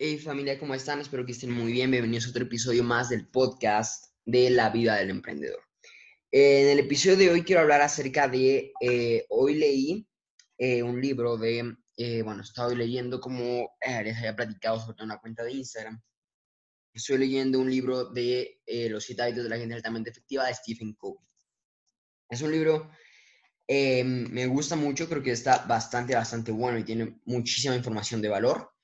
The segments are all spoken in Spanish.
Hey familia, ¿cómo están? Espero que estén muy bien. Bienvenidos a otro episodio más del podcast de la vida del emprendedor. En el episodio de hoy quiero hablar acerca de, eh, hoy leí eh, un libro de, eh, bueno, estaba leyendo como les había platicado sobre una cuenta de Instagram. Estoy leyendo un libro de Los siete hábitos de la gente altamente efectiva de Stephen Covey. Es un libro, me gusta mucho, creo que está bastante, bastante bueno y tiene muchísima información de valor.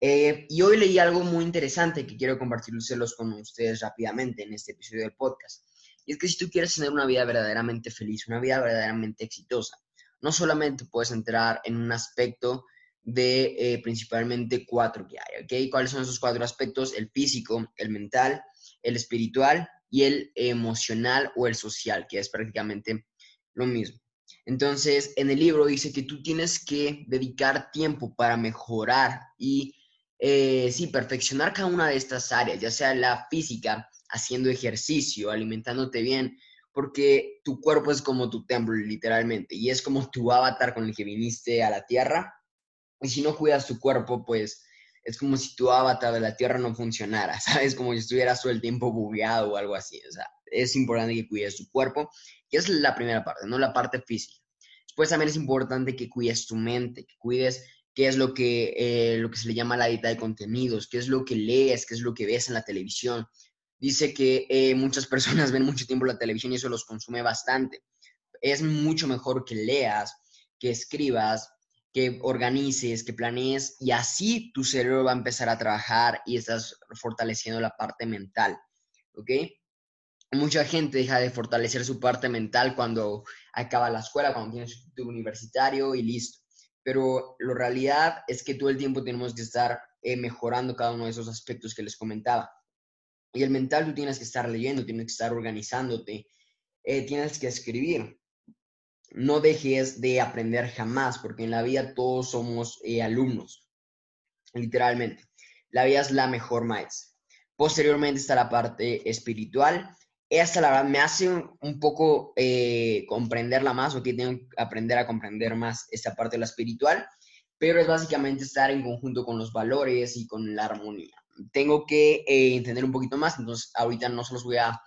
Eh, y hoy leí algo muy interesante que quiero compartirlos con ustedes rápidamente en este episodio del podcast. Y es que si tú quieres tener una vida verdaderamente feliz, una vida verdaderamente exitosa, no solamente puedes entrar en un aspecto de eh, principalmente cuatro que hay, ¿ok? ¿Cuáles son esos cuatro aspectos? El físico, el mental, el espiritual y el emocional o el social, que es prácticamente lo mismo. Entonces, en el libro dice que tú tienes que dedicar tiempo para mejorar y eh, sí, perfeccionar cada una de estas áreas, ya sea la física, haciendo ejercicio, alimentándote bien, porque tu cuerpo es como tu templo, literalmente, y es como tu avatar con el que viniste a la Tierra. Y si no cuidas tu cuerpo, pues es como si tu avatar de la Tierra no funcionara, ¿sabes? Como si estuvieras todo el tiempo bugueado o algo así. O sea, es importante que cuides tu cuerpo, y es la primera parte, no la parte física. Después también es importante que cuides tu mente, que cuides qué es lo que, eh, lo que se le llama la dieta de contenidos, qué es lo que lees, qué es lo que ves en la televisión. Dice que eh, muchas personas ven mucho tiempo la televisión y eso los consume bastante. Es mucho mejor que leas, que escribas, que organices, que planees y así tu cerebro va a empezar a trabajar y estás fortaleciendo la parte mental. ¿Ok? Mucha gente deja de fortalecer su parte mental cuando acaba la escuela, cuando tiene su título universitario y listo pero la realidad es que todo el tiempo tenemos que estar eh, mejorando cada uno de esos aspectos que les comentaba. Y el mental tú tienes que estar leyendo, tienes que estar organizándote, eh, tienes que escribir. No dejes de aprender jamás, porque en la vida todos somos eh, alumnos, literalmente. La vida es la mejor maestra. Posteriormente está la parte espiritual, esta la verdad me hace un, poco eh, comprenderla más, o que tengo que aprender a comprender más esta parte de la espiritual, pero es básicamente estar en conjunto con los valores y con la armonía. Tengo que eh, entender un poquito más, entonces ahorita no se los voy a,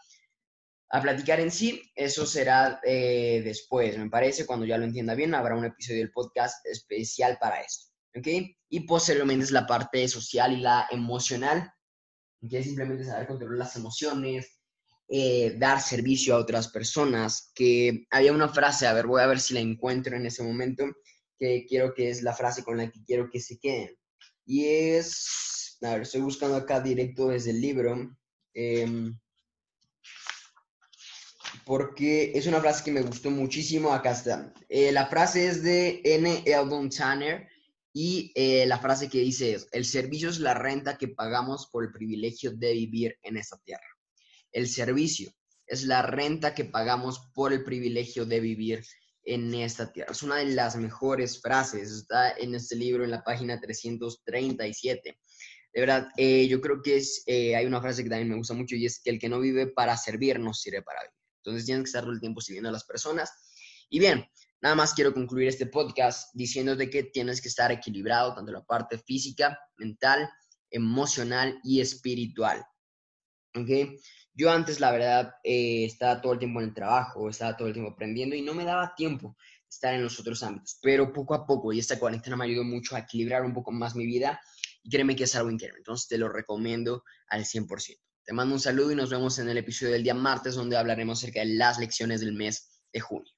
a platicar en sí, eso será eh, después, me parece, cuando ya lo entienda bien, habrá un episodio del podcast especial para esto, ¿ok? Y posteriormente es la parte social y la emocional, que es simplemente saber controlar las emociones, eh, dar servicio a otras personas, que había una frase, a ver, voy a ver si la encuentro en ese momento, que quiero que es la frase con la que quiero que se queden. Y es, a ver, estoy buscando acá directo desde el libro, em, porque es una frase que me gustó muchísimo, acá está. Eh, la frase es de N. Eldon Tanner. Y eh, la frase que dice es, el servicio es la renta que pagamos por el privilegio de vivir en esta tierra el servicio, es la renta que pagamos por el privilegio de vivir en esta tierra. Es una de las mejores frases, está en este libro en la página 337. De verdad, eh, yo creo que es, eh, hay una frase que también me gusta mucho y es que el que no vive para servir no sirve para vivir. Entonces tienes que estar todo el tiempo sirviendo a las personas. Y bien, nada más quiero concluir este podcast diciéndote que tienes que estar equilibrado tanto la parte física, mental, emocional y espiritual. ¿Ok? Yo antes, la verdad, eh, estaba todo el tiempo en el trabajo, estaba todo el tiempo aprendiendo y no me daba tiempo estar en los otros ámbitos. Pero poco a poco, y esta cuarentena me ayudó mucho a equilibrar un poco más mi vida y créeme que es algo increíble. Entonces te lo recomiendo al 100%. Te mando un saludo y nos vemos en el episodio del día martes donde hablaremos acerca de las lecciones del mes de junio.